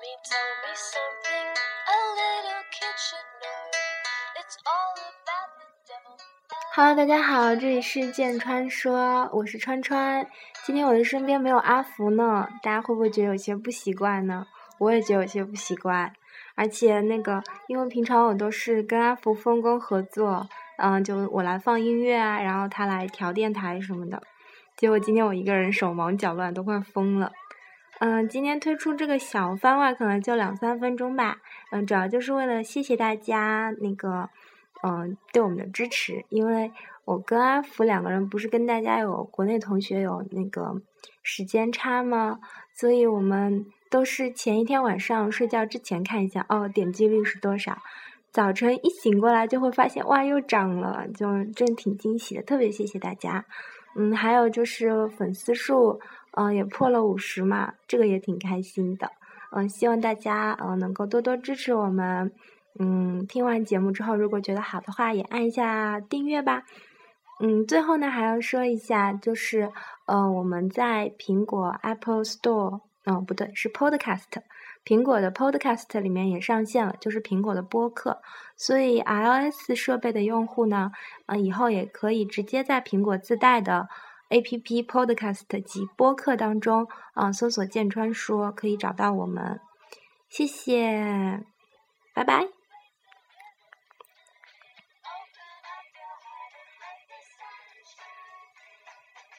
me tell me something a little kitchen no it's all about the hello 大家好，这里是建川说，我是川川，今天我的身边没有阿福呢，大家会不会觉得有些不习惯呢？我也觉得有些不习惯，而且那个，因为平常我都是跟阿福分工合作，嗯，就我来放音乐啊，然后他来调电台什么的。结果今天我一个人手忙脚乱，都快疯了。嗯，今天推出这个小番外可能就两三分钟吧。嗯，主要就是为了谢谢大家那个。嗯，对我们的支持，因为我跟阿福两个人不是跟大家有国内同学有那个时间差吗？所以我们都是前一天晚上睡觉之前看一下，哦，点击率是多少？早晨一醒过来就会发现，哇，又涨了，就真挺惊喜的，特别谢谢大家。嗯，还有就是粉丝数，嗯，也破了五十嘛，这个也挺开心的。嗯，希望大家嗯能够多多支持我们。嗯，听完节目之后，如果觉得好的话，也按一下订阅吧。嗯，最后呢，还要说一下，就是呃，我们在苹果 Apple Store，嗯，不对，是 Podcast，苹果的 Podcast 里面也上线了，就是苹果的播客。所以 iOS 设备的用户呢，嗯，以后也可以直接在苹果自带的 APP Podcast 及播客当中，啊，搜索“剑川说”，可以找到我们。谢谢，拜拜。